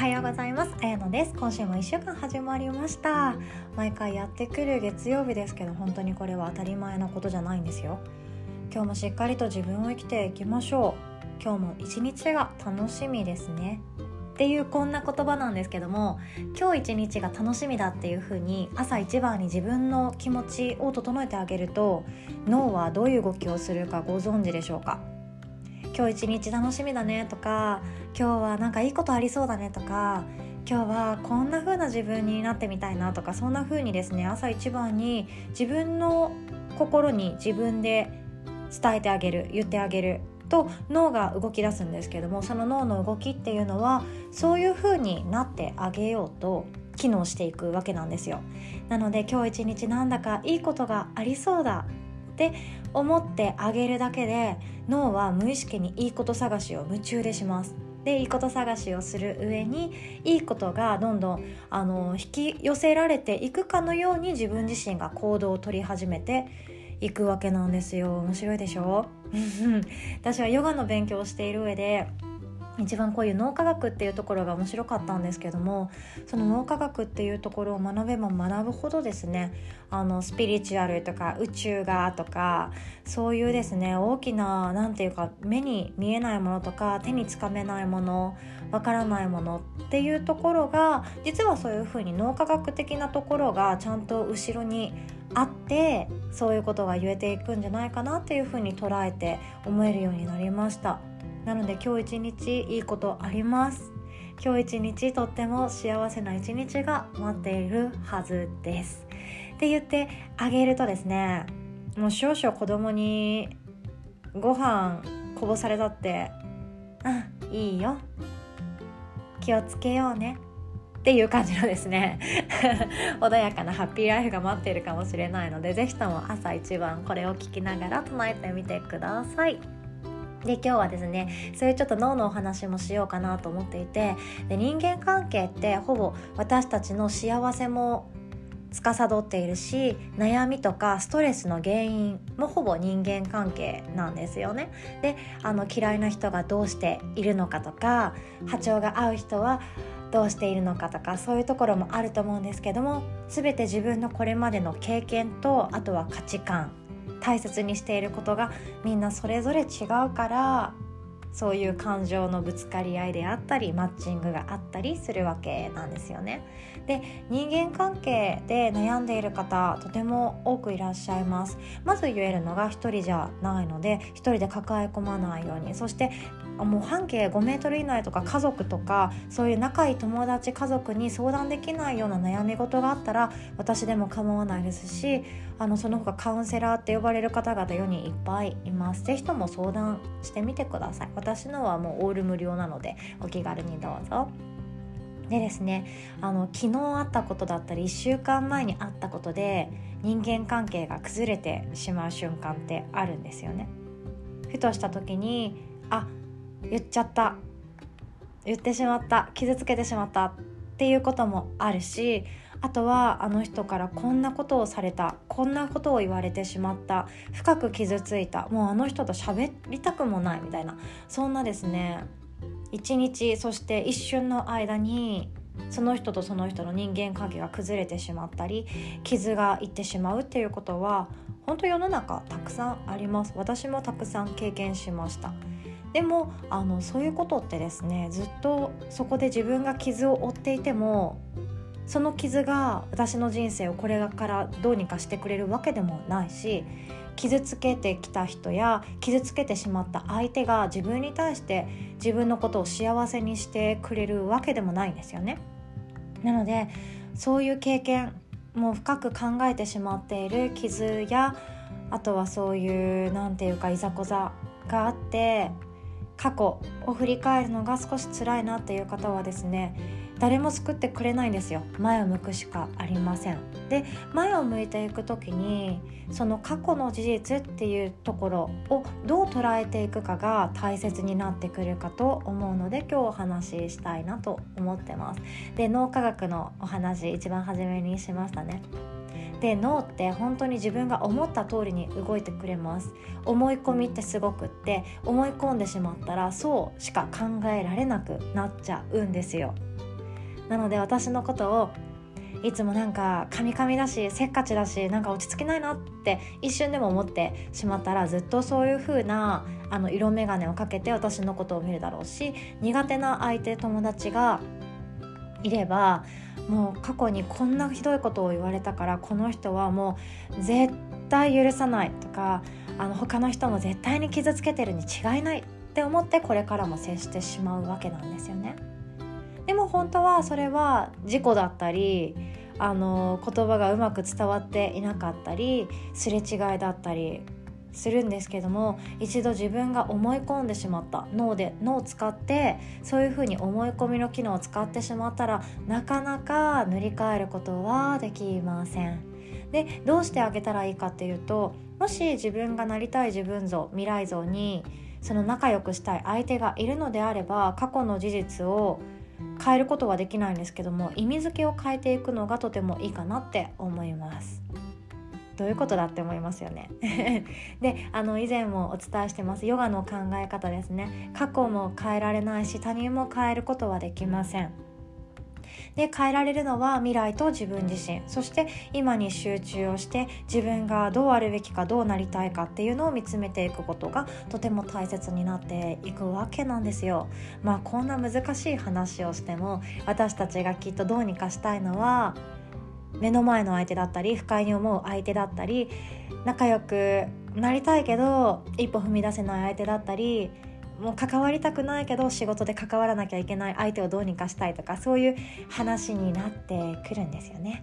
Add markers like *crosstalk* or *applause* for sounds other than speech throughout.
はようございます。あやのです。今週も1週間始まりました。毎回やってくる月曜日ですけど本当にこれは当たり前のことじゃないんですよ。今日もしっかりと自分を生きていきましょう。今日も一日が楽しみですね。っていうこんな言葉なんですけども今日一日が楽しみだっていう風に朝一番に自分の気持ちを整えてあげると脳はどういう動きをするかご存知でしょうか？今日一日楽しみだねとか今日はなんかいいことありそうだねとか今日はこんな風な自分になってみたいなとかそんな風にですね朝一番に自分の心に自分で伝えてあげる言ってあげると脳が動き出すんですけどもその脳の動きっていうのはそういう風になってあげようと機能していくわけなんですよ。なので今日一日なんだかいいことがありそうだって思ってあげるだけで脳は無意識にいいこと探しを夢中でします。でいいこと探しをする上にいいことがどんどんあの引き寄せられていくかのように自分自身が行動を取り始めていくわけなんですよ。面白いでしょ？私はヨガの勉強をしている上で一番こういう脳科学っていうところが面白かったんですけどもその脳科学っていうところを学べば学ぶほどですねあのスピリチュアルとか宇宙がとかそういうですね大きな何て言うか目に見えないものとか手につかめないものわからないものっていうところが実はそういうふうに脳科学的なところがちゃんと後ろにあってそういうことが言えていくんじゃないかなっていうふうに捉えて思えるようになりました。なので今日一日いいことあります。今日一日とっても幸せな一日が待っているはずです。って言ってあげるとですねもう少々子供にご飯こぼされたってあいいよ。気をつけようね。っていう感じのですね *laughs* 穏やかなハッピーライフが待っているかもしれないので是非とも朝一番これを聞きながら唱えてみてください。で今日はですねそういうちょっと脳のお話もしようかなと思っていてで人間関係ってほぼ私たちの幸せも司っているし悩みとかストレスの原因もほぼ人間関係なんですよね。であの嫌いな人がどうしているのかとか波長が合う人はどうしているのかとかそういうところもあると思うんですけども全て自分のこれまでの経験とあとは価値観大切にしていることがみんなそれぞれ違うからそういう感情のぶつかり合いであったりマッチングがあったりするわけなんですよね。で人間関係で悩んでいる方とても多くいらっしゃいます。まず言えるのが一人じゃないので一人で抱え込まないように。そしてもう半径5メートル以内とか家族とかそういう仲いい友達家族に相談できないような悩み事があったら私でも構わないですしあのその他カウンセラーって呼ばれる方々世にいっぱいいます。是非とも相談してみてください。私のはもうオール無料なのでお気軽にどうぞ。でですねあの昨日あったことだったり1週間前にあったことで人間関係が崩れてしまう瞬間ってあるんですよね。ふとした時にあ言っちゃった。言ってしまった。傷つけてしまった。っていうこともあるしあとはあの人からこんなことをされたこんなことを言われてしまった深く傷ついたもうあの人と喋りたくもないみたいなそんなですね。一日そして一瞬の間にその人とその人の人間関係が崩れてしまったり傷がいってしまうっていうことは本当世の中たくさんあります。私もたくさん経験しました。でもあのそういうことってですねずっとそこで自分が傷を負っていてもその傷が私の人生をこれからどうにかしてくれるわけでもないし傷つけてきた人や傷つけてしまった相手が自分に対して自分のことを幸せにしてくれるわけでもないんですよね。なのでそういう経験もう深く考えてしまっている傷やあとはそういう何て言うかいざこざがあって過去を振り返るのが少し辛いなっていう方はですね誰も救ってくれないんですよ。前を向くしかありません。で前を向いていく時にその過去の事実っていうところをどう捉えていくかが大切になってくるかと思うので今日お話ししたいなと思ってます。で脳科学のお話一番初めにしましたね。で脳って本当に自分が思った通りに動いてくれます。思い込みってすごくって思い込んでしまったらそうしか考えられなくなっちゃうんですよ。なので私のことをいつもなんかカミカミだしせっかちだしなんか落ち着けないなって一瞬でも思ってしまったらずっとそういう風なあな色眼鏡をかけて私のことを見るだろうし苦手な相手友達がいればもう過去にこんなひどいことを言われたからこの人はもう絶対許さないとかあの他の人も絶対に傷つけてるに違いないって思ってこれからも接してしまうわけなんですよね。でも本当はそれは事故だったりあの言葉がうまく伝わっていなかったりすれ違いだったりするんですけども一度自分が思い込んでしまった脳で脳を使ってそういうふうに思い込みの機能を使ってしまったらなかなか塗り替えることはできません。でどうしてあげたらいいかっていうともし自分がなりたい自分像未来像にその仲良くしたい相手がいるのであれば過去の事実を変えることはできないんですけども意味付けを変えていくのがとてもいいかなって思います。どういうことだって思いますよね。*laughs* であの以前もお伝えしてますヨガの考え方ですね。過去も変えられないし他人も変えることはできません。で変えられるのは未来と自分自身そして今に集中をして自分がどうあるべきかどうなりたいかっていうのを見つめていくことがとても大切になっていくわけなんですよ。まあこんな難しい話をしても私たちがきっとどうにかしたいのは目の前の相手だったり不快に思う相手だったり仲良くなりたいけど一歩踏み出せない相手だったりもう関わりたくないけど仕事で関わらなきゃいけない相手をどうにかしたいとかそういう話になってくるんですよね。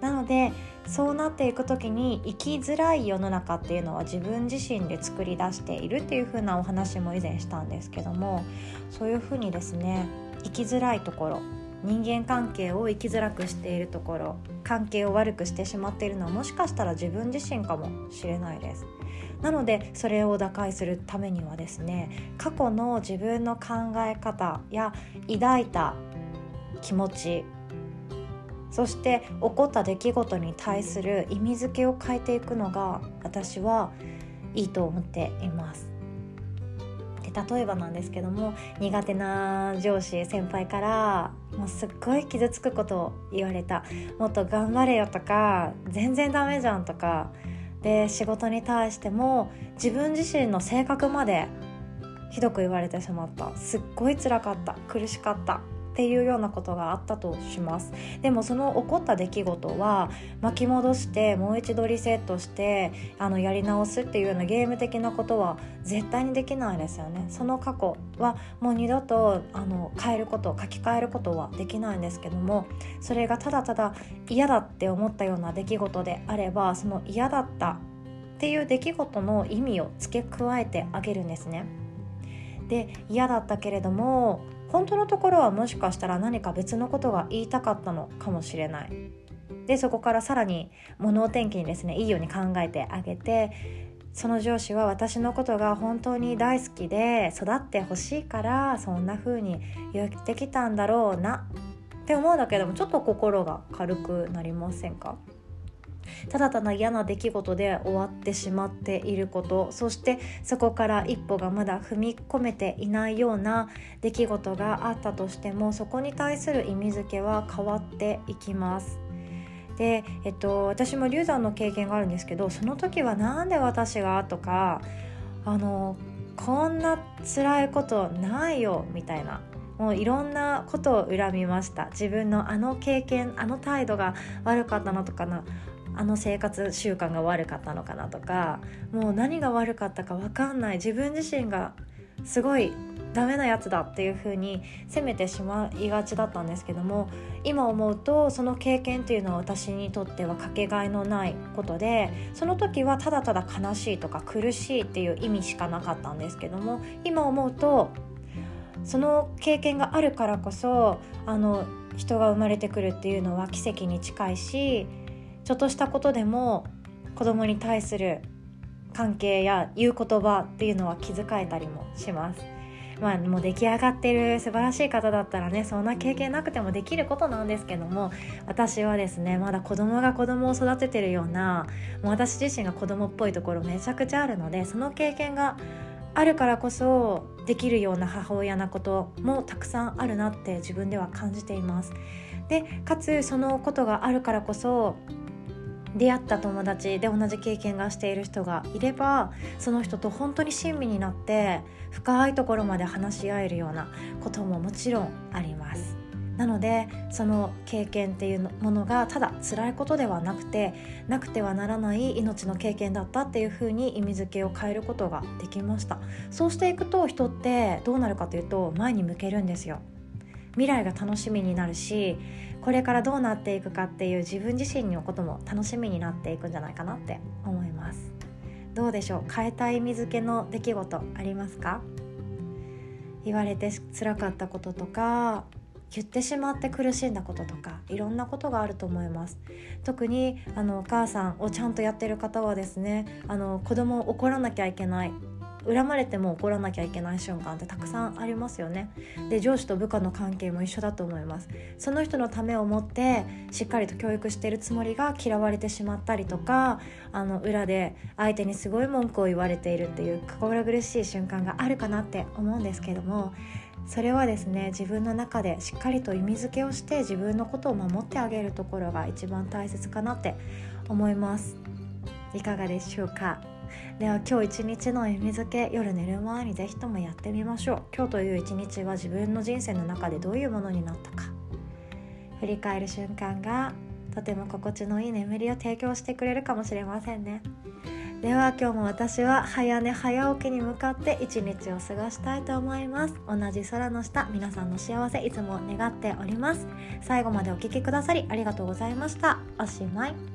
なのでそうなっていく時に生きづらい世の中っていうのは自分自身で作り出しているっていう風なお話も以前したんですけどもそういう風にですね生きづらいところ人間関係を生きづらくしているところ関係を悪くしてしまっているのはもしかしたら自分自身かもしれないです。なのでそれを打開するためにはですね過去の自分の考え方や抱いた気持ちそして起こった出来事に対する意味付けを変えていくのが私はいいと思っています。例えばなんですけども苦手な上司先輩からもうすっごい傷つくことを言われた。もっと頑張れよとか全然ダメじゃんとかで仕事に対しても自分自身の性格までひどく言われてしまった。すっごい辛かった。苦しかった。っていうようなことがあったとしますでもその起こった出来事は巻き戻してもう一度リセットしてあのやり直すっていうようなゲーム的なことは絶対にできないですよねその過去はもう二度とあの変えること書き換えることはできないんですけどもそれがただただ嫌だって思ったような出来事であればその嫌だったっていう出来事の意味を付け加えてあげるんですね。で嫌だったけれども本当のところはもしかしたら何か別のことが言いたかったのかもしれない。でそこからさらに物を転機にですねいいように考えてあげてその上司は私のことが本当に大好きで育ってほしいからそんな風に言ってきたんだろうなって思うんだけでもちょっと心が軽くなりませんか？ただただ嫌な出来事で終わってしまっていることそしてそこから一歩がまだ踏み込めていないような出来事があったとしてもそこに対する意味付けは変わっていきます。で、えっと、私も流産の経験があるんですけどその時は何で私がとかあのこんな辛いことないよみたいなもういろんなことを恨みました自分のあの経験あの態度が悪かったのとかなあの生活習慣が悪かったのかなとかもう何が悪かったか分かんない。自分自身がすごいダメなやつだっていう風に責めてしまいがちだったんですけども今思うとその経験っていうのは私にとってはかけがえのないことでその時はただただ悲しいとか苦しいっていう意味しかなかったんですけども今思うとその経験があるからこそあの人が生まれてくるっていうのは奇跡に近いしちょっとしたことでも子供に対する関係や言う言葉っていうのは気遣えたりもします。まあ、もう出来上がってる素晴らしい方だったらねそんな経験なくてもできることなんですけども私はですねまだ子供が子供を育ててるようなもう私自身が子供っぽいところめちゃくちゃあるのでその経験があるからこそできるような母親なこともたくさんあるなって自分では感じていますでかつそのことがあるからこそ出会った友達で同じ経験がしている人がいればその人と本当に親身になって深いところまで話し合えるようなことももちろんあります。なのでその経験っていうものがただ辛いことではなくてなくてはならない命の経験だったっていうふうに意味づけを変えることができました。そうしていくと人ってどうなるかというと前に向けるんですよ。未来が楽しみになるしこれからどうなっていくかっていう自分自身のことも楽しみになっていくんじゃないかなって思います。どうでしょう？変えたい意味づけの出来事ありますか？言われて辛かったこととか言ってしまって苦しんだこととかいろんなことがあると思います。特にあのお母さんをちゃんとやってる方はですねあの子供を怒らなきゃいけない。恨まれても怒らなきゃいけない瞬間ってたくさんありますよね。で上司と部下の関係も一緒だと思います。その人のためを思ってしっかりと教育しているつもりが嫌われてしまったりとかあの裏で相手にすごい文句を言われているっていう心苦しい瞬間があるかなって思うんですけどもそれはですね自分の中でしっかりと意味付けをして自分のことを守ってあげるところが一番大切かなって思います。いかがでしょうか？では今日一日の意味付け夜寝る前にぜひともやってみましょう。今日という一日は自分の人生の中でどういうものになったか。振り返る瞬間がとても心地のいい眠りを提供してくれるかもしれませんね。では今日も私は早寝早起きに向かって一日を過ごしたいと思います。同じ空の下皆さんの幸せいつも願っております。最後までお聴きくださりありがとうございました。おしまい。